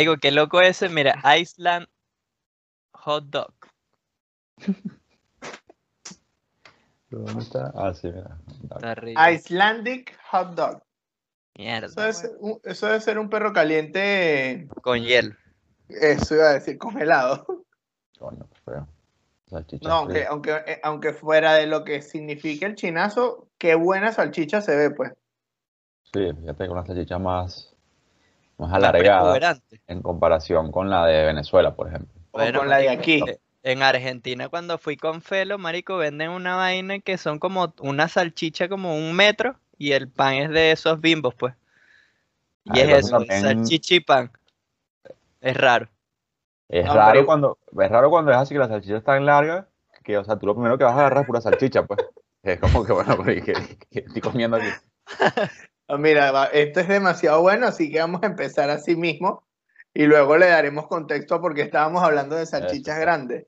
Marico, qué loco ese. Mira, Iceland Hot Dog. ¿Dónde está? Ah, sí, mira. Está arriba. Icelandic Hot Dog. Mierda. Eso debe, ser un, eso debe ser un perro caliente. Con hielo. Eso iba a decir, congelado. Coño, qué feo. Salchicha No, aunque, aunque, eh, aunque fuera de lo que significa el chinazo, qué buena salchicha se ve, pues. Sí, fíjate con una salchicha más, más alargada en comparación con la de Venezuela, por ejemplo. O con la de aquí. eh, En Argentina, cuando fui con Felo, marico, venden una vaina que son como una salchicha como un metro y el pan es de esos bimbos, pues. Y Ah, es eso también- salchicha y pan. Es raro. Es No, raro pero- cuando, es raro cuando es así que la salchicha es tan larga que, o sea, tú lo primero que vas a agarrar es pura salchicha, pues. Es como que, bueno, ¿qué, qué estoy comiendo aquí? Ah, Mira, esto es demasiado bueno, así que vamos a empezar así mismo y luego le daremos contexto a por qué estábamos hablando de salchichas Eso. grandes.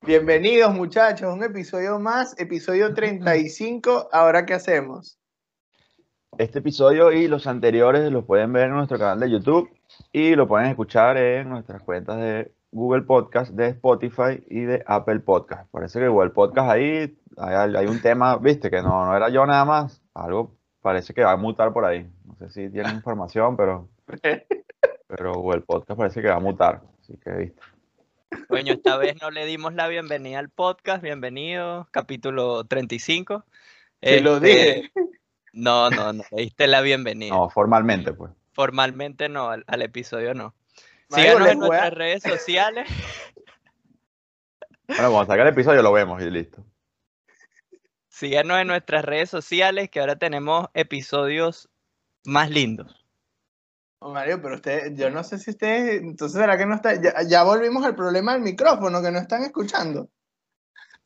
Bienvenidos muchachos, un episodio más, episodio 35. Ahora, ¿qué hacemos? Este episodio y los anteriores los pueden ver en nuestro canal de YouTube y lo pueden escuchar en nuestras cuentas de Google Podcast, de Spotify y de Apple Podcast. Parece que Google Podcast ahí hay, hay un tema, viste, que no, no era yo nada más. Algo parece que va a mutar por ahí. No sé si tienen información, pero, pero Google Podcast parece que va a mutar. Así que, viste. Coño, esta vez no le dimos la bienvenida al podcast. Bienvenido, capítulo 35. Te lo Este, dije. No, no, no le diste la bienvenida. No, formalmente, pues. Formalmente no, al, al episodio no. Síganos en nuestras redes sociales. Bueno, cuando salga el episodio lo vemos y listo. Síganos en nuestras redes sociales que ahora tenemos episodios más lindos. Oh, Mario, pero usted, yo no sé si ustedes, entonces será que no está, ya, ya volvimos al problema del micrófono, que no están escuchando.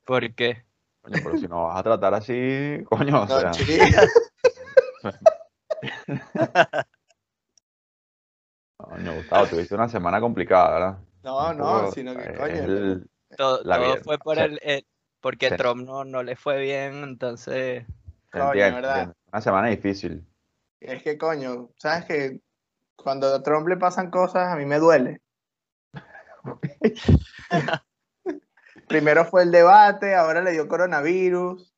Porque Coño, pero si no vas a tratar así, coño, o No, sea, coño, Gustavo, tuviste una semana complicada, ¿verdad? no, no, sino que coño. el- todo, fue por el- porque se- Trump no, no le fue bien, entonces Coño. Una semana difícil. Es que coño, sabes que cuando a Trump le pasan cosas, a mí me duele. Primero fue el debate, ahora le dio coronavirus.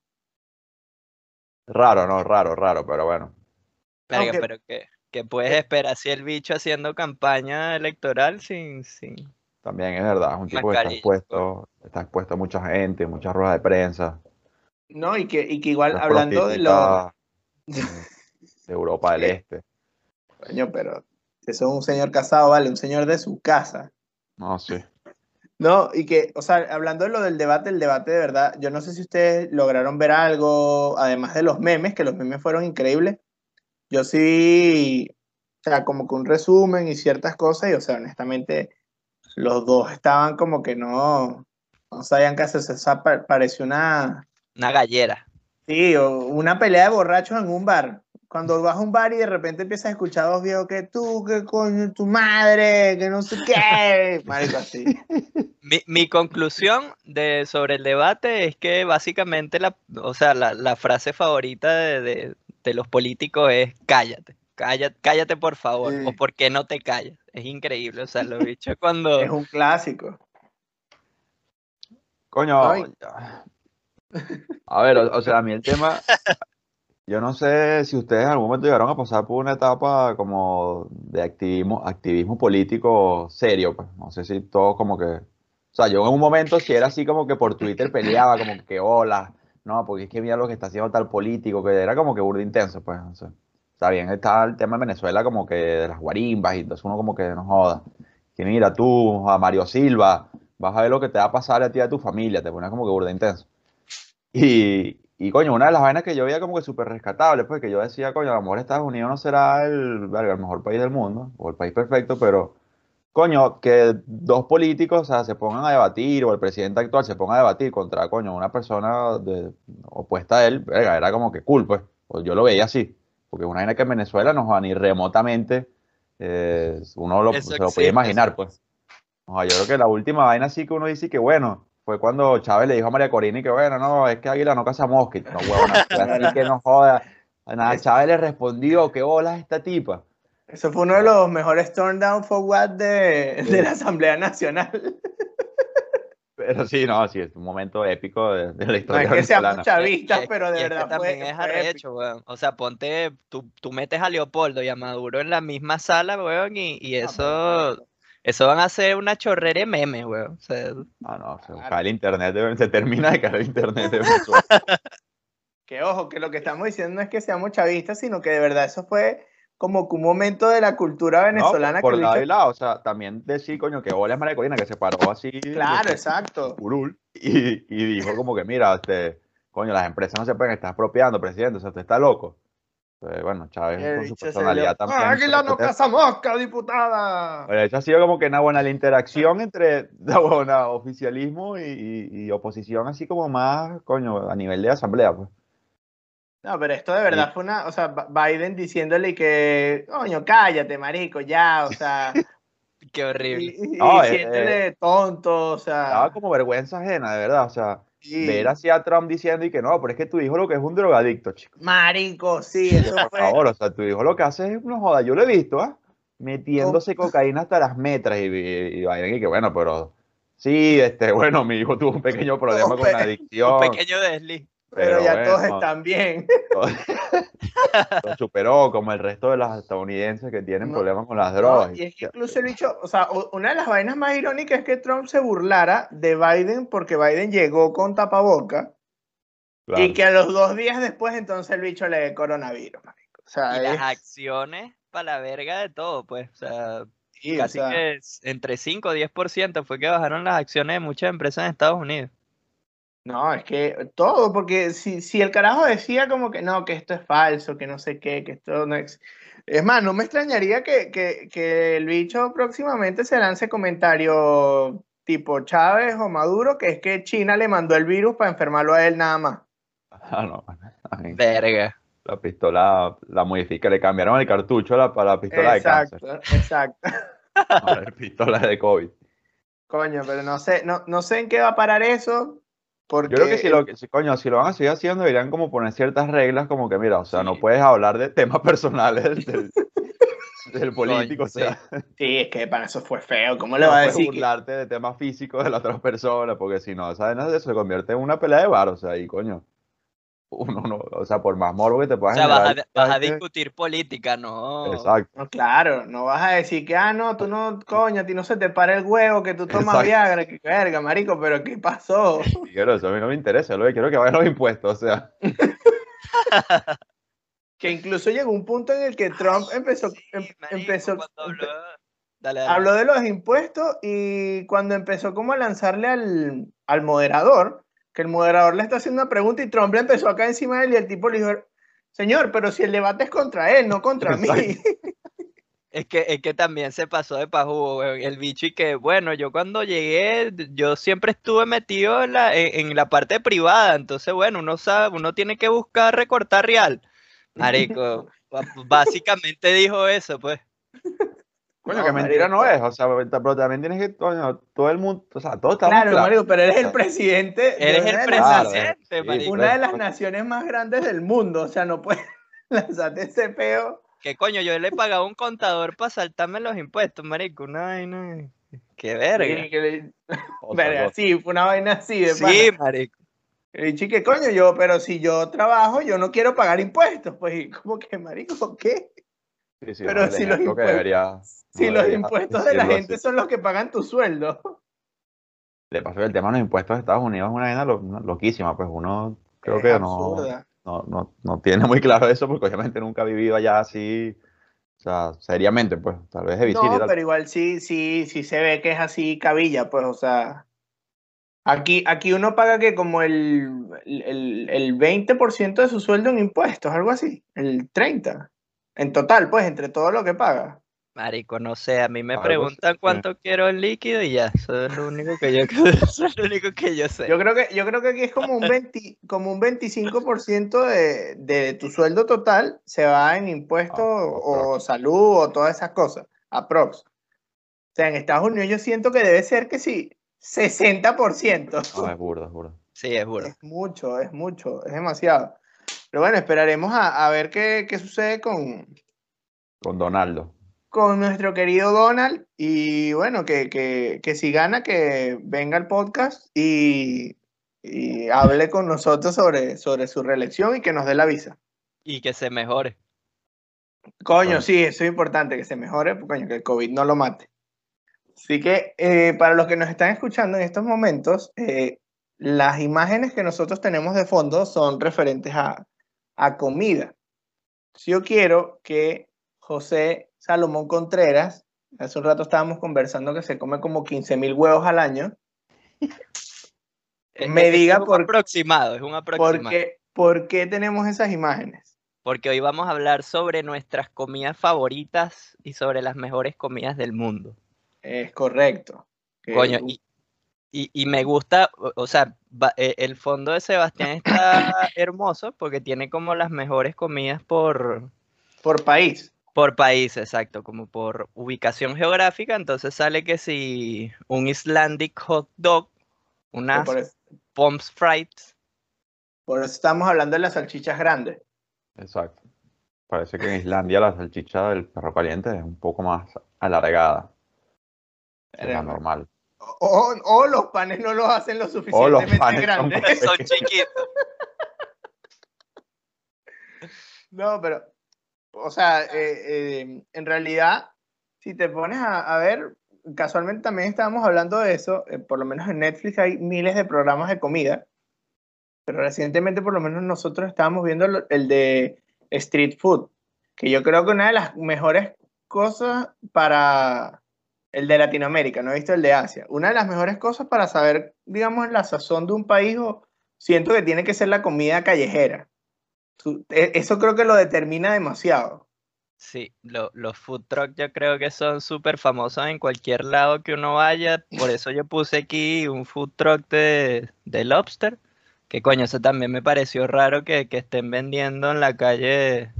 Raro, no, raro, raro, pero bueno. verga, Aunque- pero que, que puedes esperar si el bicho haciendo campaña electoral sin, sin También es verdad, es un tipo que está expuesto, está expuesto a mucha gente, muchas ruedas de prensa. No, y que, y que igual las hablando de lo. prostitutas, de Europa del Este. Coño, pero eso es un señor casado, vale, un señor de su casa. No, sí. No, y que, o sea, hablando de lo del debate, el debate de verdad, yo no sé si ustedes lograron ver algo, además de los memes, que los memes fueron increíbles. Yo sí, o sea, como que un resumen y ciertas cosas, y o sea, honestamente, los dos estaban como que no, no sabían qué hacer, o sea, pa- pareció una, una gallera. sí, o una pelea de borrachos en un bar. Cuando vas a un bar y de repente empiezas a escuchar a dos viejos que tú, que coño, tu madre, que no sé qué, marico, así. Mi, mi conclusión de, sobre el debate es que básicamente la, o sea, la, la frase favorita de, de- de los políticos es cállate, cállate, cállate por favor, Sí. o por qué no te callas. Es increíble, o sea, lo dicho cuando... Es un clásico. Coño, Ay. a ver, o, o sea, a mí el tema, yo no sé si ustedes en algún momento llegaron a pasar por una etapa como de activismo, activismo político serio, pues, no sé si todo como que, o sea, yo en un momento si era así como que por Twitter peleaba, como que hola, no, porque es que mira lo que está haciendo tal político, que era como que burda intenso, pues, no sé. Está bien, está el tema de Venezuela como que de las guarimbas y entonces uno como que no joda. Que mira tú, a Mario Silva, vas a ver lo que te va a pasar a ti y a tu familia, te pones como que burda intenso. Y, y coño, una de las vainas que yo veía como que súper rescatable, pues que yo decía, coño, a lo mejor Estados Unidos no será el, el mejor país del mundo, o el país perfecto, pero coño, que dos políticos, o sea, se pongan a debatir, o el presidente actual se ponga a debatir contra, coño, una persona de- opuesta a él, verga, era como que cool, pues, o yo lo veía así, porque una vaina que en Venezuela no va ni remotamente, eh, uno lo, se lo existe, imaginar, pues. No, yo creo que la última vaina sí que uno dice que bueno, fue cuando Chávez le dijo a María Corina y que bueno, no, es que Águila no caza. Y No, huevona, que no joda. Nada, Chávez le respondió, qué bolas esta tipa. Eso fue uno de los mejores turn down for what de, de la Asamblea Nacional. Pero sí, no, sí, es un momento épico de, de la No historia es que Y es- pero de y es que verdad también fue, es arrecho, weón. O sea, ponte, tú, tú metes a Leopoldo y a Maduro en la misma sala, weón, y, y No, eso, eso van a ser una chorrera de memes, weón. O sea, No, no, se Claro. cae el internet, de- se termina de caer el internet. Que ojo, que lo que estamos diciendo no es que seamos chavistas, sino que de verdad eso fue como que un momento de la cultura No, venezolana por que lado y lado, o sea, también decir, coño, que bola es maricolina, que se paró así. Claro, exacto. curul, y, y dijo como que, mira, este, coño, las empresas no se pueden estar apropiando, presidente, o sea, usted está loco. Entonces, bueno, Chávez El con su personalidad dio, también. ¡Ah, Águila no caza mosca, diputada! bueno, eso ha sido como que una buena la interacción entre la buena oficialismo y, y- y oposición, así como más, coño, a nivel de asamblea, pues. No, pero esto de verdad Sí. fue una, o sea, Biden diciéndole que, coño, cállate, marico, ya, o sea, qué y, horrible. y- y No, eh, tonto, o sea, Daba como vergüenza ajena, de verdad, o sea, sí. ver así a Trump diciendo y que no, pero es que tu hijo lo que es un drogadicto, chico. marico, sí, eso Por fue, favor, o sea, tu hijo lo que hace es una joda. Yo lo he visto, ¿ah? Metiéndose cocaína hasta las metras y, y, y Biden y que bueno, pero sí, este, bueno, mi hijo tuvo un pequeño problema con la pe- Un adicción, pequeño desliz. Pero, ya todos están bien. lo superó como el resto de los estadounidenses que tienen No, problemas con las No, drogas. y es que incluso el bicho, o sea, una de las vainas más irónicas es que Trump se burlara de Biden porque Biden llegó con tapaboca Claro. y que a los dos días después entonces el bicho le dio coronavirus, marico. O sea, Y las es- acciones para la verga de todo, pues. O sea, sí, o casi sea, que es- entre 5 o 10% fue que bajaron las acciones de muchas empresas en Estados Unidos. No, es que todo, porque si, si el carajo decía como que no, que esto es falso, que no sé qué, que esto no es... Es más, no me extrañaría que, que, que el bicho próximamente se lance comentario tipo Chávez o Maduro, que es que China le mandó el virus para enfermarlo a él nada más. Ah, no, ay, Verga. la pistola la modifica, le cambiaron el cartucho a la- para la pistola de Exacto, cáncer. exacto. Es pistola de COVID. Coño, pero no sé, no, no sé en qué va a parar eso, porque... Yo creo que si lo, si, coño, si lo van a seguir haciendo, deberían como poner ciertas reglas, como que, mira, o sea, no Sí. puedes hablar de temas personales del, del- político, o sí. sea, Sí, es que para eso fue feo, ¿cómo no le va a puedes decir? que- burlarte de temas físicos de la otra persona, porque si no, esa vaina se convierte en una pelea de bar, o sea, y coño, uno no, o sea, por más morbo que te O puedas sea, vas a, discutir política, ¿no? Exacto. No, claro, no vas a decir que, ah, no, tú no, coño, a ti no se te para el huevo, que tú tomas Exacto. Viagra, que verga, marico, pero ¿qué pasó? Quiero eso, a mí no me interesa, lo que quiero que vayan los impuestos, o sea, Que incluso llegó un punto en el que Trump empezó, Sí, em- marico, empezó, habló- Dale, dale. habló de los impuestos y cuando empezó como a lanzarle al, al moderador, que el moderador le está haciendo una pregunta y Trump le empezó acá encima de él y el tipo le dijo, señor, pero si el debate es contra él, no contra mí. Es que, es que también se pasó de weón. El bicho y que, bueno, yo cuando llegué, yo siempre estuve metido en la, en, en la parte privada. Entonces, bueno, uno sabe, uno tiene que buscar recortar real. Marico, básicamente dijo eso, pues. Coño, No, que mentira no es, o sea, pero también tienes que, coño, todo el mundo, o sea, todos estamos Claro, claros. marico, pero eres el presidente. de Eres una el de las Claro, presidente, una de las pues. naciones más grandes del mundo. O sea, no puedes lanzarte ese peo. Que coño, yo le pagaba un contador para saltarme los impuestos, marico. Una vaina. Qué verga. Sí, que le- O sea, verga, lo- sí, fue una vaina así de Sí, pana. marico. Y dije, ¿qué coño yo? Pero si yo trabajo, yo no quiero pagar impuestos. Pues, y como que, marico, ¿qué? Sí, sí, pero si los impuestos- debería- Si los impuestos de la gente así. son los que pagan tu sueldo. De paso, el tema de los impuestos de Estados Unidos es una vaina lo- loquísima, pues uno creo Es que no, no, no, no tiene muy claro eso, porque obviamente nunca ha vivido allá así, o sea, seriamente, pues, tal vez de visita y No, tal. pero igual sí, sí, sí se ve que es así cabilla, pues, o sea. Aquí, aquí uno paga que como el, el, el 20% de su sueldo en impuestos, algo así. El 30%. En total, pues, entre todo lo que paga. Marico, no sé, a mí me Algo preguntan sí. cuánto quiero en líquido y ya, eso es lo único que yo, eso es lo único que yo sé. Yo creo que, yo creo que aquí es como un, 20, como un 25% de, de tu sueldo total se va en impuestos Ah, o salud o todas esas cosas. Aprox. O sea, en Estados Unidos yo siento que debe ser que sí, 60%. No, es burda, es burda. Sí, es burro. Es mucho, es mucho, es demasiado. Pero bueno, esperaremos a, a ver qué, qué sucede con, Con Donaldo. con nuestro querido Donald y bueno, que, que, que si gana, que venga al podcast y, y hable con nosotros sobre, sobre su reelección y que nos dé la visa. Y que se mejore. Coño, Bueno. sí, eso es importante, que se mejore, pues, coño, que el COVID no lo mate. Así que eh, para los que nos están escuchando en estos momentos, eh, las imágenes que nosotros tenemos de fondo son referentes a, a comida. Si yo quiero que José Salomón Contreras, hace un rato estábamos conversando que se come como 15 mil huevos al año, Me diga un por- aproximado, es un aproximado. ¿por qué, por qué tenemos esas imágenes? Porque hoy vamos a hablar sobre nuestras comidas favoritas y sobre las mejores comidas del mundo. Es correcto. Coño, y, y, y me gusta, o, sea, va- eh, el fondo de Sebastián está hermoso porque tiene como las mejores comidas por, por país. por país, exacto, como por ubicación geográfica. Entonces sale que si un Icelandic hot dog, unas Por eso, Pommes frites, por eso estamos hablando de las salchichas grandes. Exacto. Parece que en Islandia la salchicha del perro caliente es un poco más alargada que la normal. O, o los panes no los hacen lo O los suficientemente panes son grandes. son chiquitos. No, pero, o sea, eh, eh, en realidad, si te pones a, a ver, casualmente también estábamos hablando de eso, eh, por lo menos en Netflix hay miles de programas de comida, pero recientemente por lo menos nosotros estábamos viendo el de Street Food, que yo creo que una de las mejores cosas para el de Latinoamérica, no he visto el de Asia, una de las mejores cosas para saber, digamos, la sazón de un país, o siento que tiene que ser la comida callejera. E- Eso creo que lo determina demasiado. Sí, lo- los food truck yo creo que son súper famosos en cualquier lado que uno vaya. Por eso yo puse aquí un food truck de, de lobster. Que coño, eso también me pareció raro que, que estén vendiendo en la calle.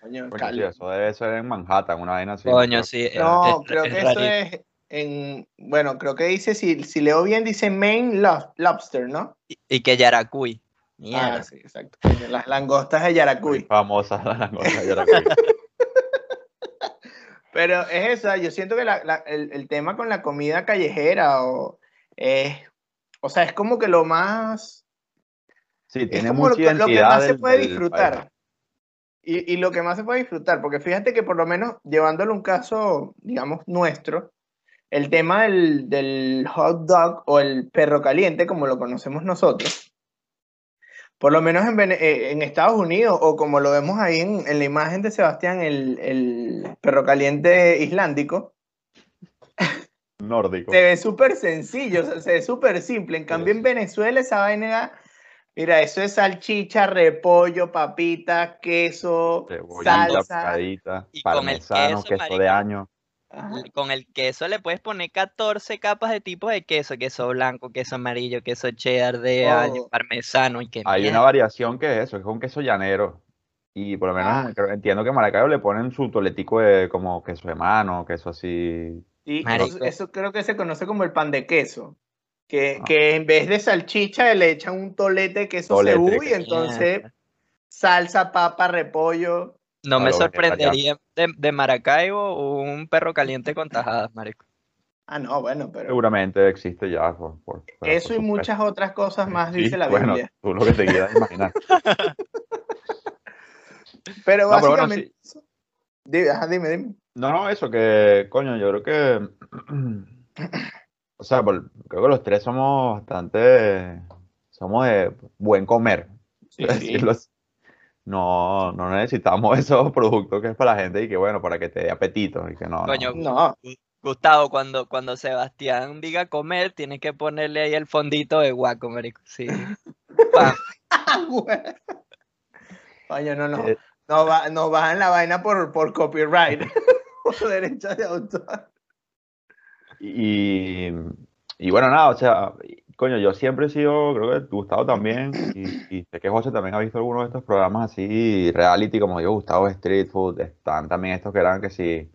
Coño, Coño, cal- sí, eso debe ser en Manhattan, una vaina así. Coño, creo. sí. es- no, es- creo es que eso es en. Bueno, creo que dice, si, si leo bien, dice Maine Lob- Lobster, ¿no? Y, y que Yaracuy. Ah, Mierda. sí, exacto. Las langostas de Muy Yaracuy. famosa la langosta de Yaracuy. Pero es esa, yo siento que la- la- el, el tema con la comida callejera o es. O sea, es como que lo más. Sí, es tiene como lo, mucha que- lo que identidad más se puede disfrutar. Y, y lo que más se puede disfrutar, porque fíjate que por lo menos llevándolo a un caso, digamos, nuestro, el tema del, del hot dog o el perro caliente, como lo conocemos nosotros, por lo menos en, eh, en Estados Unidos, o como lo vemos ahí en, en la imagen de Sebastián, el, el perro caliente islandico, Nórdico. se ve súper sencillo, o sea, se ve súper simple. En cambio, en. Venezuela esa vaina, mira, eso es salchicha, repollo, papita, queso, Cebollita, salsa. picadita, Y con el parmesano, queso, de año. Ajá. Con el queso le puedes poner 14 capas de tipos de queso. Queso blanco, queso amarillo, queso cheddar de año, Oh. parmesano y que Hay una variación que es eso, es un queso llanero. Y por lo menos Ah. entiendo que en Maracaibo le ponen su toletico de como queso de mano, queso así. Eso, eso creo que se conoce como el pan de queso. Que, Ah. que en vez de salchicha le echan un tolete de queso Tolete, cebú y entonces salsa, papa, repollo. No me sorprendería de, de Maracaibo un perro caliente con tajadas, marico. Ah, no, bueno, pero Seguramente existe ya. Por, por- eso y muchas otras cosas más Sí, dice la bueno, Biblia. tú lo que te quieras imaginar. Pero No, pero bueno, básicamente... Dime, ajá, dime, dime. No, no, eso que, coño, yo creo que, o sea, por- creo que los tres somos bastante, somos de buen comer, Sí, sí. No, no necesitamos esos productos que es para la gente y que, bueno, para que te dé apetito y que no. Coño, No, Gustavo, cuando, cuando Sebastián diga comer, tienes que ponerle ahí el fondito de guaco, marico. Sí. Coño, no, no. Eh, No, va, no bajan la vaina por, por copyright. por derechos de autor. Y, y bueno, nada, o sea, coño, yo siempre he sido, creo que Gustavo también, y, y sé que José también ha visto algunos de estos programas así, reality, como digo, Gustavo Street Food, están también estos que eran que sí,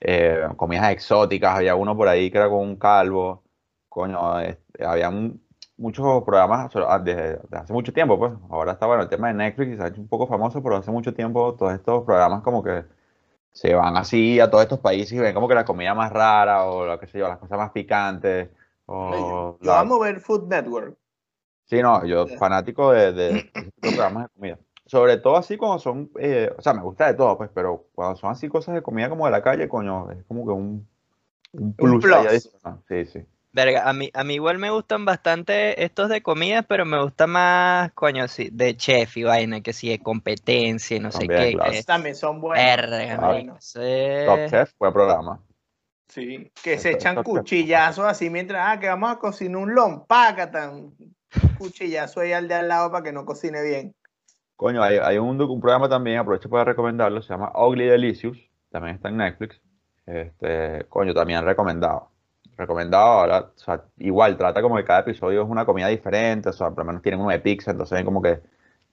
eh, comidas exóticas, había uno por ahí que era con un calvo, coño, este, había un- muchos programas desde, desde hace mucho tiempo, pues, ahora está bueno el tema de Netflix y se ha hecho un poco famoso, pero hace mucho tiempo todos estos programas como que se van así a todos estos países y ven como que la comida más rara o lo que sé yo, las cosas más picantes. O Yo la- amo ver Food Network. Sí, no, yo fanático de, de, programas de comida. Sobre todo así cuando son, eh, o sea, me gusta de todo, pues, pero cuando son así cosas de comida como de la calle, coño, es como que un, un plus. ahí plus. Sí, sí. Verga, a mí, a mí igual me gustan bastante estos de comida, pero me gusta más, coño, sí, de chef y vaina, que sí, de competencia y no sé qué. claro. que- también son buenos. Verga, Claro. eso es- Top Chef, buen programa. Sí, que se Esto- echan cuchillazos así mientras, ah, que vamos a cocinar un lompacatan. Cuchillazo ahí al de al lado para que no cocine bien. Coño, hay, hay un programa también, aprovecho para recomendarlo, se llama Ugly Delicious, también está en Netflix. Este, coño, también recomendado. Recomendado, ahora, o sea, igual, trata como que cada episodio es una comida diferente, o sea, por lo menos tienen uno de pizza, entonces ven como que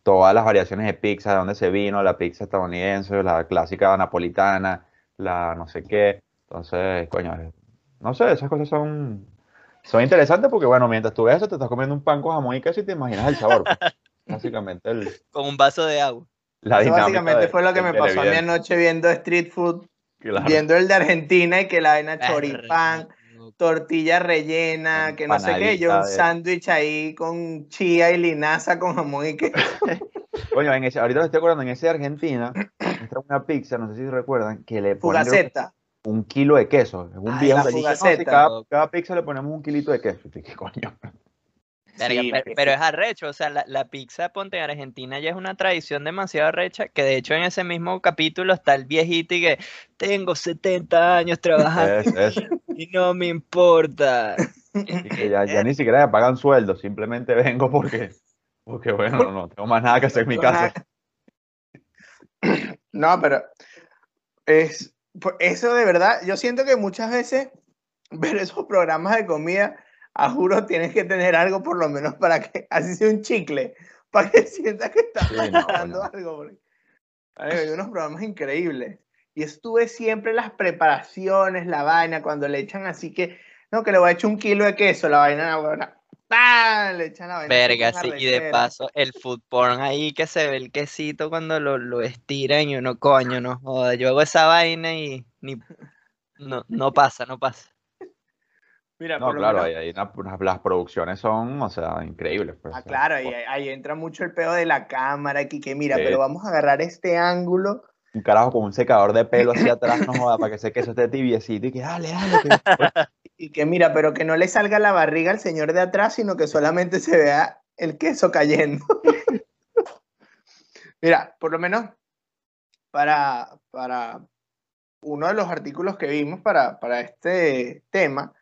todas las variaciones de pizza, de dónde se vino, la pizza estadounidense, la clásica napolitana, la no sé qué. Entonces, coño, no sé, esas cosas son, son interesantes porque, bueno, mientras tú ves eso, te estás comiendo un pan con jamón y queso y te imaginas el sabor. pues. Básicamente, el, con un vaso de agua. la Eso básicamente de- fue lo que me pasó a mí anoche viendo Street Food, Claro. viendo el de Argentina y que la vaina choripán. Tortilla rellena, que no sé qué, yo un sándwich ahí con chía y linaza con jamón y queso. Coño, en ese, ahorita me estoy acordando, en ese de Argentina, muestra una pizza, no sé si recuerdan, que le ponen Fugaceta. un kilo de queso. Es un Ay, viejo la dice, "No, sí, fugaceta". cada, cada pizza le ponemos un kilito de queso. ¿Qué coño? Sí, pero, es arrecho, o sea, la, la pizza, ponte en Argentina ya es una tradición demasiado arrecha, que de hecho en ese mismo capítulo está el viejito y que tengo 70 años trabajando Es, es, y no me importa. que ya, ya ni siquiera me pagan sueldo, simplemente vengo porque, porque bueno, no, tengo más nada que hacer en mi casa. No, pero es pues, eso de verdad. Yo siento que muchas veces ver esos programas de comida, a juro, tienes que tener algo por lo menos para que, así sea un chicle, para que sientas que estás Sí, no, algo. porque, hay unos programas increíbles. Y estuve siempre las preparaciones, la vaina, cuando le echan así que, no, que le voy a echar un kilo de queso, la vaina, la vaina, ¡pam! le echan la vaina. Verga, sí, y de paso el food porn ahí que se ve el quesito cuando lo, lo estiran y uno, coño, no joda, yo hago esa vaina y ni, no, no pasa, no pasa. Mira, No, claro, menos- ahí, ahí las producciones son, o sea, increíbles. pues, Ah, o sea, claro, ahí, ahí entra mucho el pedo de la cámara, que, que mira, Sí. pero vamos a agarrar este ángulo. Un carajo con un secador de pelo hacia atrás, no joda, para que ese queso esté tibiecito y que dale, dale. Y que mira, pero que no le salga la barriga al señor de atrás, sino que solamente se vea el queso cayendo. mira, por lo menos para, para uno de los artículos que vimos para, para este tema,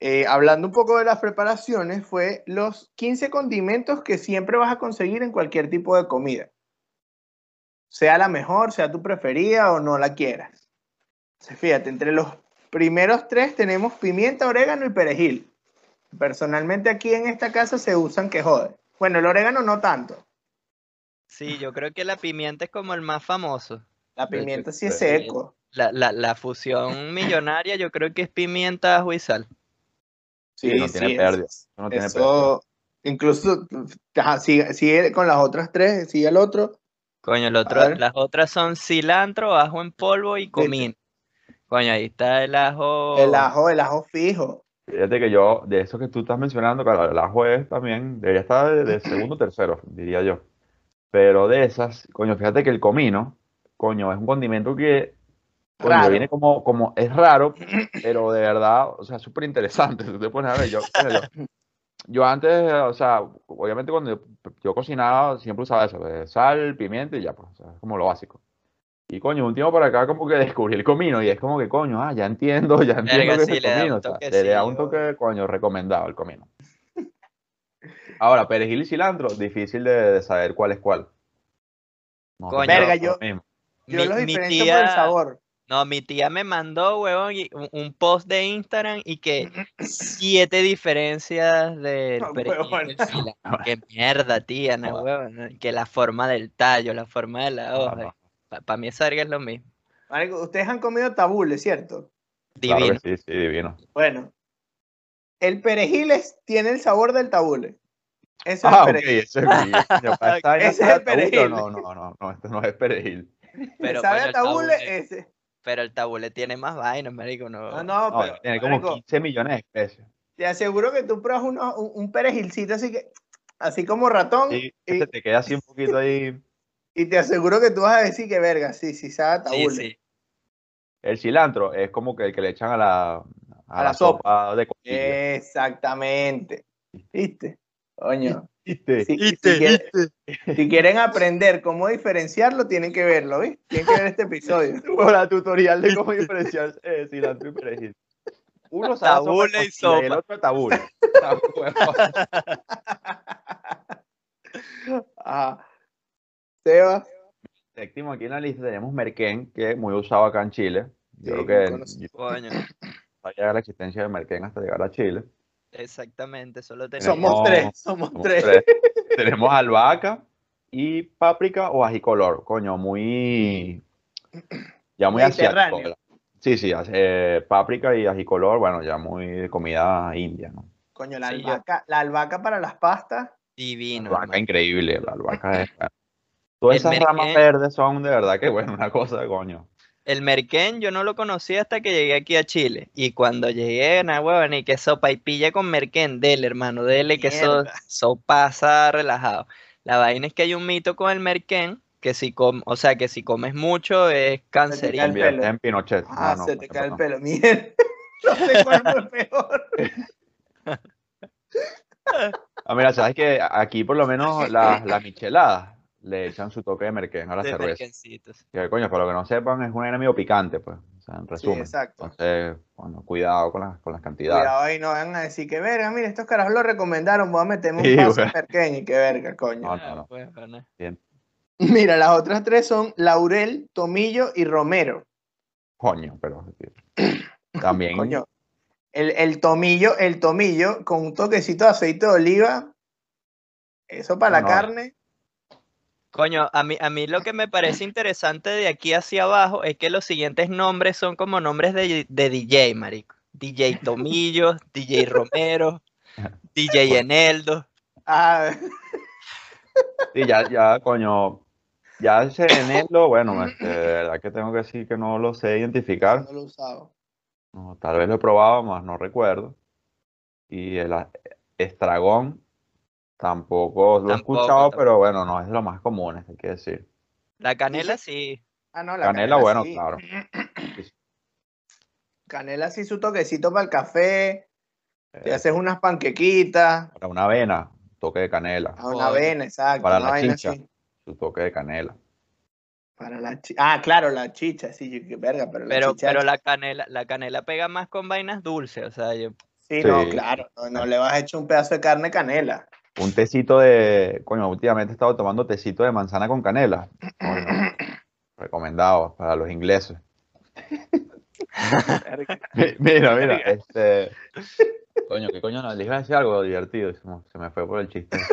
eh, hablando un poco de las preparaciones, fue los 15 condimentos que siempre vas a conseguir en cualquier tipo de comida. Sea la mejor, sea tu preferida o no la quieras. Entonces, Fíjate, entre los primeros tres tenemos pimienta, orégano y perejil. Personalmente aquí en esta casa se usan que jode. Bueno, el orégano no tanto. Sí, yo creo que la pimienta es como el más famoso. La pimienta sí es sí. seco. La, la, la fusión millonaria yo creo que es pimienta, ajo y sal. Sí, no tiene es- pérdida, eso no tiene Eso, incluso, ajá, sigue, sigue con las otras tres, sigue el otro. Coño, el otro, las otras son cilantro, ajo en polvo y comino. Coño, ahí está el ajo. El ajo, el ajo fijo. Fíjate que yo, de eso que tú estás mencionando, claro, el ajo es también, debería estar de, de segundo o tercero, diría yo. Pero de esas, coño, fíjate que el comino, coño, es un condimento que, coño, Raro. viene como, como, es raro, pero de verdad, o sea, súper interesante. Tú te pones a ver, yo, yo, yo antes, o sea, obviamente cuando yo, yo cocinaba, siempre usaba eso, eh, sal, pimienta y ya, pues, o sea, es como lo básico. Y coño, un tiempo para acá como que descubrí el comino y es como que, coño, ah, ya entiendo, ya entiendo Verga, que sí, es el le da comino. o sea, le da un toque, coño, recomendado el comino. Ahora, perejil y cilantro, difícil de, de saber cuál es cuál. No Coño. Verga, yo-. Yo Mi- los mi diferencio por el sabor. No, mi tía me mandó, huevón, un, post de Instagram y que siete diferencias del No, perejil y huevón. Qué mierda, tía, no, huevón. Que la forma del tallo, la forma de la Ah, hoja. Para mí esa verga es lo mismo. Ustedes han comido tabule, ¿cierto? Claro Divino. que sí, sí, divino. Bueno, el perejil es- tiene el sabor del tabule. Eso es Ah, es ¿esta vaina Ese es el perejil. No, no, no, no, esto no es perejil. Pero, ¿Sabe a el tabule? tabule- Ese. Pero el tabule tiene más vainas, marico, no. No, no, pero tiene como marico, 15 millones de especies. te aseguro que tú pruebas uno- un, un perejilcito así que, así como ratón, Sí, y, se te queda así un poquito ahí. y te aseguro que tú vas a decir que verga, sí, sí, sabe a Sí, tabule. sí. El cilantro es como que el que le echan a la, a A la la sopa. sopa de costilla. Exactamente. ¿Viste? Coño. ¿Viste? Si, si quieren, si quieren aprender cómo diferenciarlo, tienen que verlo, ¿viste? Tienen que ver este episodio. Como la tutorial de cómo diferenciar eh, cilantro y perejil. Uno sabe a sopa de Tabule y costilla el sopa. otro tabule. Ah, bueno. Ajá. Seba. Séptimo aquí en la lista tenemos merquén, que es muy usado acá en Chile. Yo Sí, creo que yo Coño, sabía la existencia del merquén hasta llegar a Chile. Exactamente. Solo tenemos. Somos tres, somos Somos tres. tres. tenemos albahaca y páprica o ajicolor. Coño, muy. Ya muy Mediterráneo. asiático. Sí, sí, eh, páprica y ajicolor, bueno, ya muy de comida india, ¿no? Coño, la Sí, yo- albahaca, la albahaca para las pastas. Divino. La albahaca increíble, la albahaca es. Todas El esas ramas merquén. verdes son de verdad que, bueno, una cosa, coño. El merquén yo no lo conocí hasta que llegué aquí a Chile. Y cuando llegué, na huevón, y que sopa y pilla con merquén, dele, hermano, dele, que eso, Mierda. eso pasa relajado. La vaina es que hay un mito con el merquén, que si com o sea, que si comes mucho es cae el cancerígeno. pelo. En Pinochet. Ah, no, se te cae el pelo. Mierda. No sé cuál fue peor. Ah, mira, sabes que aquí por lo menos las, las micheladas le echan su toque de merquén a la de cerveza. Que coño, para lo que no sepan, es un enemigo picante, pues. O sea, en Sí, resumen. exacto. Entonces, bueno, cuidado con las, con las cantidades. Cuidado ahí, no van a decir que verga, mira, estos carajos lo recomendaron, voy a meterme un Sí, paso güey. pequeño y que verga, coño. No, no, no. Ah, huevona. Mira, las otras tres son Laurel, Tomillo y Romero. Coño, pero también Coño. El, el tomillo, el tomillo con un toquecito de aceite de oliva. Eso para la carne. Coño, a mí, a mí lo que me parece interesante de aquí hacia abajo es que los siguientes nombres son como nombres de, de DJ, marico. DJ Tomillo, DJ Romero, DJ Eneldo. Ah, Sí, ya, ya, coño. Ya ese enelo, bueno, este, de verdad que tengo que decir que no lo sé identificar. no lo he usado. No, tal vez lo he probado, más no recuerdo. Y el estragón tampoco lo he Tampoco, escuchado, tampoco. pero bueno, no es lo más común, hay que decir. La canela sí. Ah, no, la Canela, bueno, sí. claro. Canela sí, su toquecito para el café. Te Eh, haces unas panquequitas. para una avena, toque de canela. A una Joder. avena, exacto. Para una la vaina chicha. así. Su toque de canela. Para la chi- Ah, claro, la chicha, sí, yo- qué verga, pero la Pero, chicha. pero la canela, la canela pega más con vainas dulces. O sea, yo, Sí, no, claro. No, no le vas a echar un pedazo de carne canela. Un tecito de, coño, últimamente he estado tomando tecito de manzana con canela. Recomendado para los ingleses. Mira, mira, este. Coño, ¿qué coño? no? Les iba a decir algo divertido se me, fue por el chiste.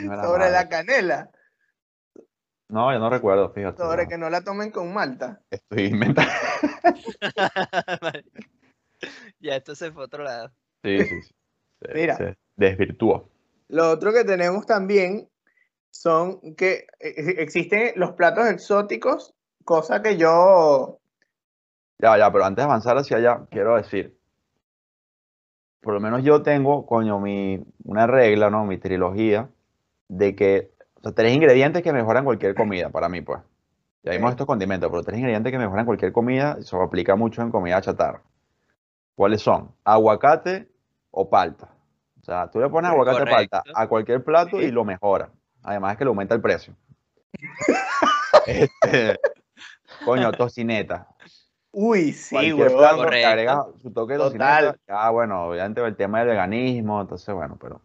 No Sobre la canela. No, yo no recuerdo, fíjate. Sobre no. que no la tomen con malta. Estoy inventando. ya esto se fue a otro lado. Sí, sí, sí. Se- Mira. se desvirtuó. Lo otro que tenemos también son que eh, existen los platos exóticos, cosa que yo. Ya, ya, pero antes de avanzar hacia allá, quiero decir, por lo menos yo tengo, coño, mi, una regla, ¿no? Mi trilogía, de que, o sea, tres ingredientes que mejoran cualquier comida, para mí, pues. Ya vimos estos condimentos, pero tres ingredientes que mejoran cualquier comida, eso aplica mucho en comida chatarra. ¿Cuáles son? Aguacate o palta. O sea, tú le pones aguacate o palta a cualquier plato y lo mejora. Además es que le aumenta el precio. Este, coño, tocineta. Uy, sí, plato que Correcto. agrega su toque de Total. tocineta. Ya, bueno, obviamente el tema del veganismo, entonces, bueno, pero.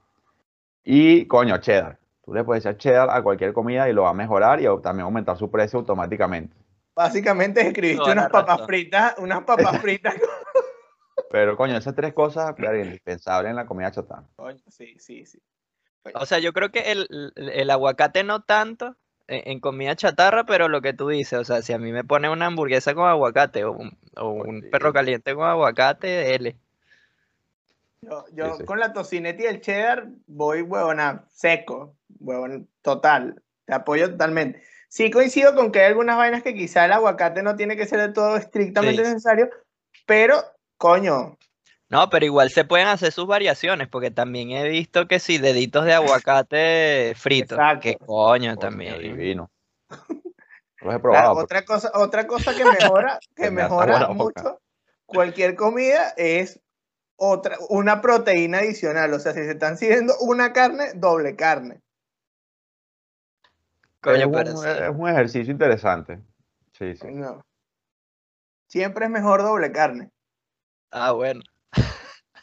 Y, coño, cheddar. Tú le puedes echar cheddar a cualquier comida y lo va a mejorar y también aumentar su precio automáticamente. Básicamente escribiste unas papas fritas, unas papas fritas. Pero, coño, esas tres cosas, claro, indispensables en la comida chatarra. Coño, sí, sí, sí. O sea, yo creo que el, el- aguacate no tanto en, en comida chatarra, pero lo que tú dices, o sea, si a mí me pone una hamburguesa con aguacate o un, o Pues un sí. perro caliente con aguacate, L. Yo, yo Sí, sí. con la tocineta y el cheddar voy, huevona, seco, huevón, total. apoyo totalmente. Sí coincido con que hay algunas vainas que quizá el aguacate no tiene que ser de todo estrictamente Sí. necesario, pero, coño, No, pero igual se pueden hacer sus variaciones, porque también he visto que sí, deditos de aguacate frito. Exacto. Que coño Coño, también. divino. Los he probado. otra cosa, otra cosa que mejora, que mejora mucho cualquier comida es otra, una proteína adicional. O sea, si se están sirviendo una carne, doble carne. Coño, es, un, es un ejercicio interesante. Sí, sí. No. Siempre es mejor doble carne. Ah, bueno.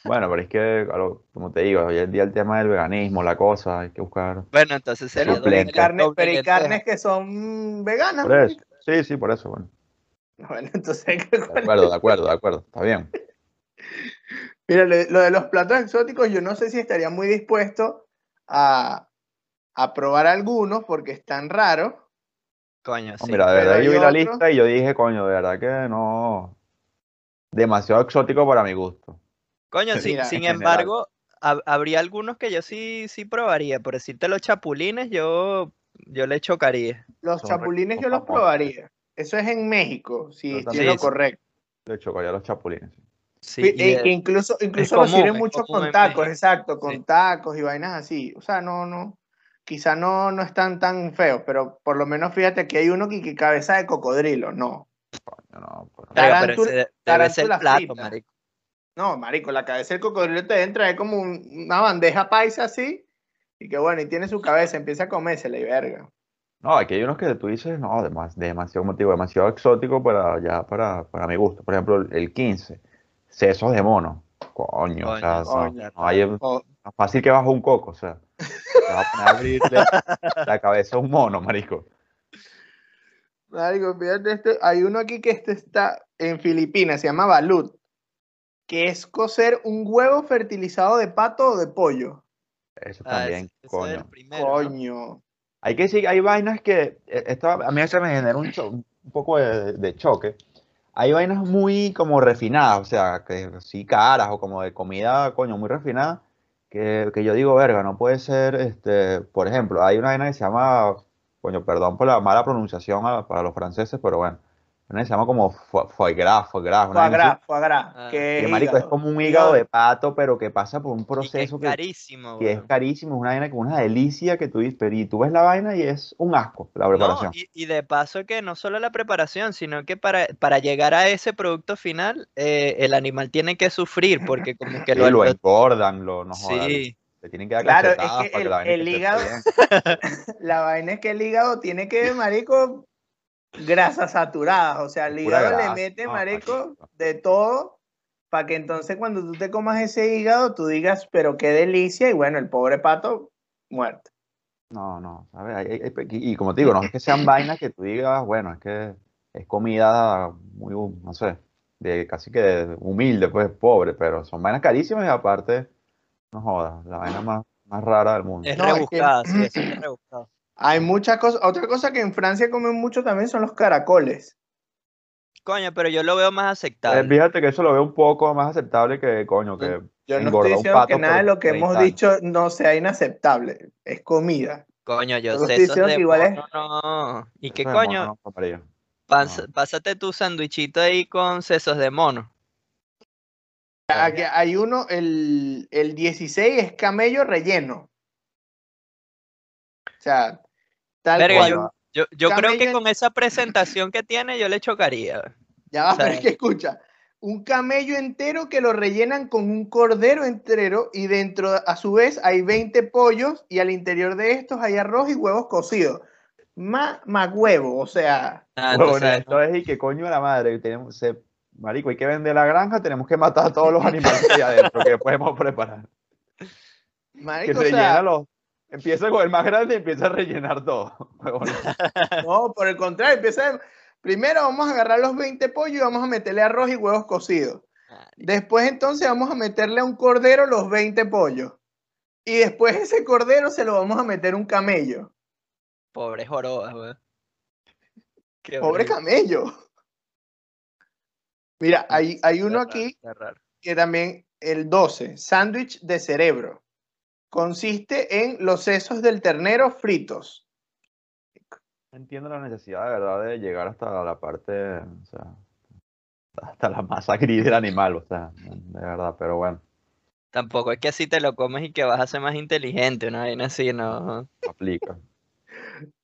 Bueno, pero es que, como te digo, hoy en día el tema del veganismo, la cosa, hay que buscar. Bueno, entonces sería carne, pero hay carnes que son veganas. Por eso. Sí, sí, por eso. Bueno, Bueno, entonces hay que de acuerdo, de acuerdo, de acuerdo. Está bien. Mira, lo, de los platos exóticos, yo no sé si estaría muy dispuesto a, a probar algunos porque están raros. Coño, sí. mira, de verdad yo vi la lista y yo dije, coño, de verdad que no. Demasiado exótico para mi gusto. Coño, sí, sin embargo, hab- habría algunos que yo sí, sí probaría. Por decirte los chapulines, yo, yo le chocaría. Los Son chapulines yo los probaría. Eso es en México, si estoy lo Sí, sí. correcto. Hecho, ya los chapulines. sí. E- el- que incluso incluso lo común, sirven es mucho con tacos, exacto, con Sí. tacos y vainas así. O sea, no, no, quizá no, no están tan feos, pero por lo menos fíjate que hay uno que, que cabeza de cocodrilo, no. Coño, no, pero tarántula- ese de- debe ser tarántula plato, frita. marico. No, marico, la cabeza del cocodrilo te entra, es como un- una bandeja paisa así, y que bueno, y tiene su cabeza, empieza a comérsela y verga. No, aquí hay unos que tú dices, no, demas- demasiado motivo, demasiado exótico para ya para, para mi gusto. Por ejemplo, el 15, sesos de mono. Coño, o sea, Coño, no- coño. no hay- fácil que bajo un coco, o sea, te vas a poner a abrirle la cabeza a un mono, marico. Marico, fíjate, este, hay uno aquí que este está en Filipinas, se llama balut, que es cocer un huevo fertilizado de pato o de pollo. Eso Ah, también, ese es el coño. primero, ¿no? Coño. Hay que decir, hay vainas que, eh, esto a mí se me genera un, cho- un poco de, de choque. Hay vainas muy como refinadas, o sea, que sí caras o como de comida, coño, muy refinada, que, que yo digo, verga, no puede ser, este, por ejemplo, hay una vaina que se llama, coño, perdón por la mala pronunciación a- para los franceses, pero bueno, se llama como fo- foie gras, foie gras, Foie gras, foie gras. Ah. que que, es marico, es como un Hígado hígado de- pato, pero que pasa por un Y que es proceso que, carísimo, que es carísimo, es una vaina que una delicia que tú dices, pero y tú ves la vaina y es un asco la No, preparación. y, y de paso que no solo la preparación, sino que para, para llegar a ese producto final, eh, el animal tiene que sufrir, porque como que Sí, lo, lo lo- engordan, lo no sí, le tienen que dar Claro, es que para el- la vaina el hígado-. La vaina es que el hígado tiene que, marico, grasas saturadas. O sea, el hígado le mete, no, marico, de todo, para que entonces cuando tú te comas ese hígado, tú digas, pero qué delicia, y bueno, el pobre pato, muerto. No, no, hay- y, y como te digo, no es que sean vainas que tú digas, bueno, es que es comida muy, no sé, de casi que de- humilde, pues pobre, pero son vainas carísimas y aparte, no jodas, la vaina más, más rara del mundo. es No, es que- rebuscada, sí, es rebuscado. Hay muchas cosas. Otra cosa que en Francia comen mucho también son los caracoles. Coño, pero yo lo veo más Eh, aceptable. fíjate que eso lo veo un poco más aceptable que, coño, que Yo no engorda estoy un diciendo pato que nada de lo que 30 hemos años. dicho no sea inaceptable. Es comida. Coño, yo sé estoy eso diciendo de que igual es- mono, no. ¿Y qué mono coño? no Pásate tu sandwichito ahí con sesos de mono. Aquí hay uno, el, el 16 es camello relleno. O sea, tal Verga, cual. yo, yo, yo creo que con esa presentación que tiene, yo le chocaría. Ya va, o sea, pero es que escucha. Un camello entero que lo rellenan con un cordero entero y dentro, a su vez, hay 20 pollos y al interior de estos hay arroz y huevos cocidos. Más, más huevo, o sea, Ah, entonces, esto es y que coño de la madre, tenemos, se, marico, hay que vender la granja, tenemos que matar a todos los animales que hay adentro que podemos preparar. Que marico, o rellena sea, los, empieza con el más grande y empieza a rellenar todo. No, por el contrario, empieza. Primero vamos a agarrar los 20 pollos y vamos a meterle arroz y huevos cocidos. Después entonces vamos a meterle a un cordero los 20 pollos. Y después ese cordero se lo vamos a meter a un camello. Pobre joroba, weón. Pobre horrible. camello. Mira, hay, hay uno aquí que también, el 12, sándwich de cerebro. Consiste en los sesos del ternero fritos. entiendo la necesidad de verdad de llegar hasta la parte, o sea, hasta la masa gris del animal, o sea, de verdad, pero bueno, Tampoco es que así te lo comes y que vas a ser más inteligente, una vaina así, no. aplica.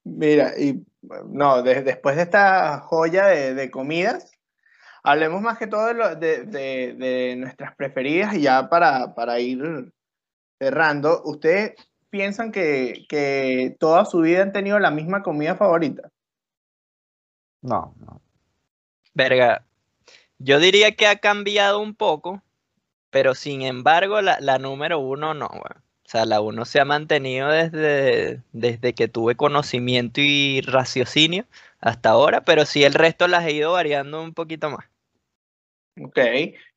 Mira, y no, de- después de esta joya de, de comidas, hablemos más que todo de, lo- de- de- de nuestras preferidas y ya para, para ir cerrando, ¿ustedes piensan que, que toda su vida han tenido la misma comida favorita? No, no. Verga, yo diría que ha cambiado un poco, pero sin embargo la, la número uno no. O sea, la uno se ha mantenido desde, desde que tuve conocimiento y raciocinio hasta ahora, pero sí el resto las he ido variando un poquito más. Ok,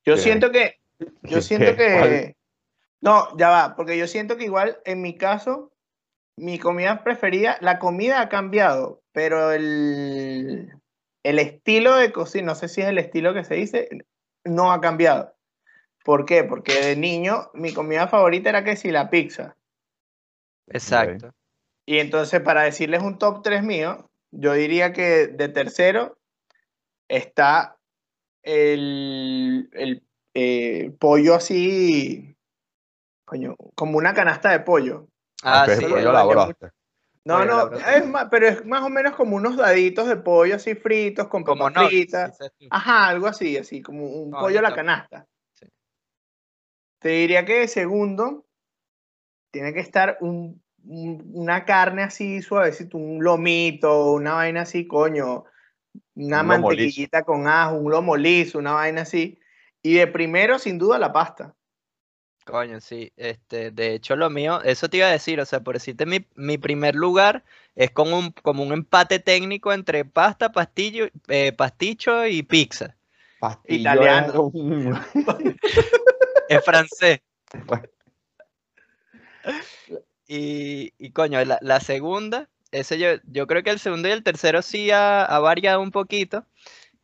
yo siento que, yo ¿Qué- siento qué? ¿Cuál? que, no, ya va, porque yo siento que igual en mi caso, mi comida preferida, la comida ha cambiado, pero el, el estilo de cocina, no sé si es el estilo que se dice, no ha cambiado. ¿Por qué? Porque de niño mi comida favorita era que si la pizza. Exacto. Y entonces para decirles un top 3 mío, yo diría que de tercero está el, el, eh, pollo así, coño, como una canasta de pollo. Ah, sí. No, Pollo no, es más, pero es más o menos como unos daditos de pollo así fritos con Como papas no. fritas. Ajá, algo así, así como un No, pollo a la canasta. Sí. Te diría que de segundo tiene que estar un- un- una carne así suavecito, un lomito, una vaina así, coño, una Un mantequillita con ajo, un lomo liso, una vaina así. Y de primero, sin duda, la pasta. Coño, sí. Este, de hecho, lo mío, eso te iba a decir, o sea, por decirte, mi, mi primer lugar es como un, como un empate técnico entre pasta, pastillo, eh, pasticho y pizza. Pastillo Italiano. es francés. Y, y coño, la, la segunda, ese yo, yo creo que el segundo y el tercero sí ha, ha variado un poquito.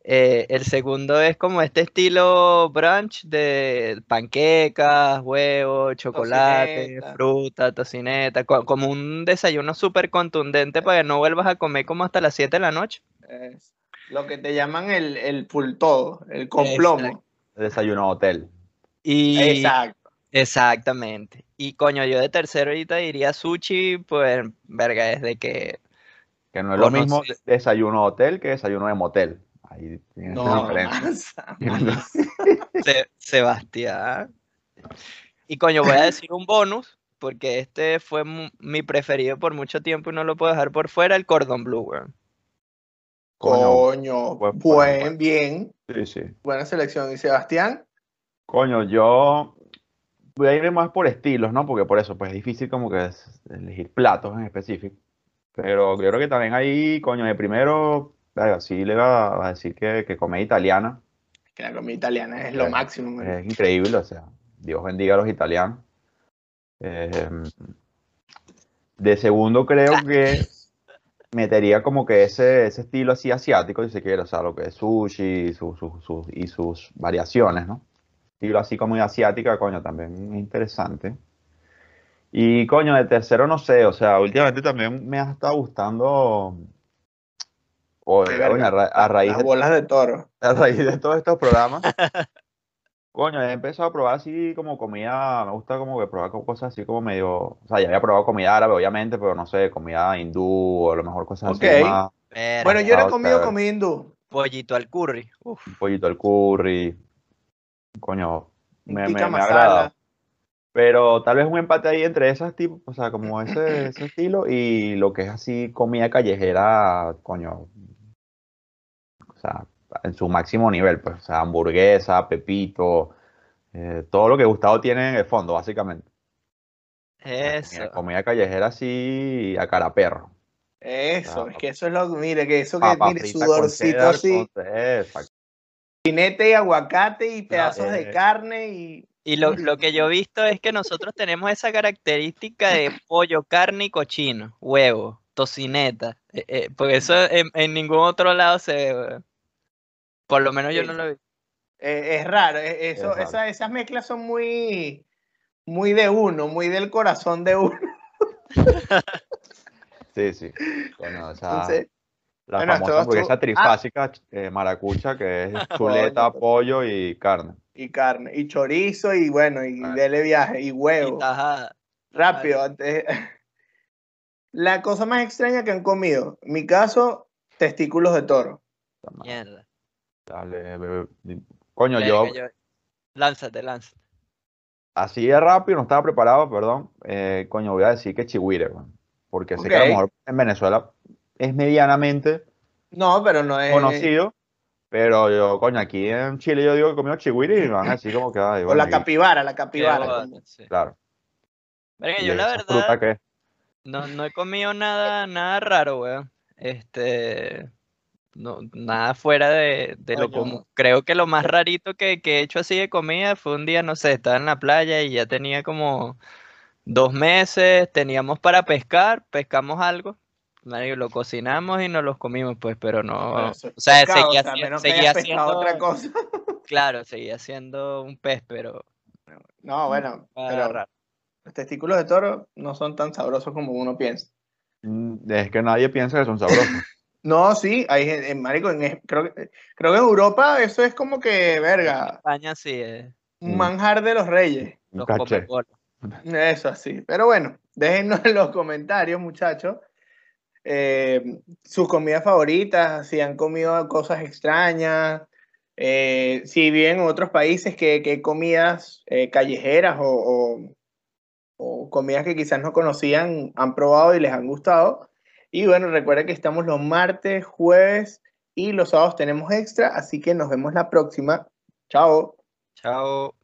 Eh, el segundo es como este estilo brunch de panquecas, huevos, chocolate, Tocineta. fruta, tocineta, co- como un desayuno súper contundente para que no vuelvas a comer como hasta las 7 de la noche. Es lo que te llaman el, el full todo, el con plomo. Exacto. Desayuno hotel. Y, Exacto. Exactamente. Y coño, yo de tercero ahorita diría sushi, pues, verga, desde que... Que no es lo mismo de- desayuno hotel que desayuno de motel. Ahí tiene esa No, diferencia. Se- Sebastián. Y coño, voy a decir un bonus, porque este fue mi preferido por mucho tiempo y no lo puedo dejar por fuera, el cordón blue, weón. Coño, Coño, buen- buen, buen- bien, sí, sí. buena selección. Y Sebastián, Coño, yo voy a irme más por estilos, ¿no? Porque por eso, pues es difícil como que es- elegir platos en específico. Pero yo creo que también ahí, coño, de primero, verga, sí le va a decir que, que comida italiana que la comida italiana es lo Eh, máximo. man. es increíble, o sea, Dios bendiga a los italianos. Eh, de segundo creo que metería como que ese, ese estilo así asiático, si se quiere, o sea, lo que es sushi su- su- su- y sus variaciones, ¿no? Estilo así como asiática, coño, también es interesante. Y coño, de tercero no sé, o sea, últimamente también me ha estado gustando, o, a, ra- a raíz Las de bolas de toro. a raíz de todos estos programas, coño, he empezado a probar así como comida, me gusta como que probar cosas así como medio, o sea, ya había probado comida árabe, obviamente, pero no sé, comida hindú o a lo mejor cosas así más, Bueno, yo no he comido comida hindú. pollito al curry. Uf, un pollito al curry, coño, me, me, agradado. Pero tal vez un empate ahí entre esos tipos, o sea, como ese, ese estilo y lo que es así comida callejera, coño, o sea, en su máximo nivel, pues, o sea, hamburguesa, pepito, eh, todo lo que Gustavo tiene en el fondo, básicamente. eso. Comida, comida callejera así a cara perro. Eso, es que eso es lo mire, que eso que, Papa con sudorcito así, pinete y aguacate y pedazos de eh. carne y Y lo, lo que yo he visto es que nosotros tenemos esa característica de pollo, carne y cochino, huevo, tocineta. eh, eh, porque eso en, en ningún otro lado se ve. Por lo menos yo no lo he visto. eh, es raro, eh, eso, raro. esa- esas mezclas son muy, muy de uno, muy del corazón de uno. Sí, sí. Coño, o sea, Entonces, La Bueno, famosa hamburguesa esto- trifásica eh, maracucha, que es chuleta, Coño. pollo y carne. Y carne, y chorizo, y bueno, y Ah. dele viaje, y Y huevo. tajada. Rápido, antes. La cosa más extraña que han comido. En mi caso, testículos de toro. Mierda. Dale, bebé. Coño, yo yo- Lánzate, lánzate. así de rápido, no estaba preparado, perdón. eh, coño, voy a decir que chihuire, weón. porque sé que a lo mejor en Venezuela es medianamente No, pero no es. conocido, pero yo, coño, aquí en Chile yo digo que he comido chihuire y van a decir como que, ay, O bueno, la y- capibara, la capibara. boda, como- sí. claro. Verga, yo la verdad que no, no he comido nada, nada raro, weón. Este, no, nada fuera de, de lo común. Creo que lo más rarito que, que he hecho así de comida fue un día, no sé, estaba en la playa y ya tenía como dos meses, teníamos para pescar, pescamos algo. Lo cocinamos y nos los comimos, pues, pero no, Pero o sea, pescado, seguía, o sea, si- menos que seguía pescado siendo, otra cosa. claro, seguía siendo un pez, pero No, bueno, ah, pero raro. los testículos de toro no son tan sabrosos como uno piensa. Mm, Es que nadie piensa que son sabrosos. No, sí, hay gente, en marico, en- creo, que- creo que en Europa eso es como que, En verga, España sí es un Mm. manjar de los reyes. Los. Eso así. Pero bueno, déjennos en los comentarios, muchachos, eh, sus comidas favoritas, si han comido cosas extrañas, eh, si viven en otros países, qué comidas eh, callejeras o, comidas que quizás no conocían han probado y les han gustado. Y bueno, recuerden que estamos los martes, jueves y los sábados tenemos extra, así que nos vemos la próxima. Chao. Chao.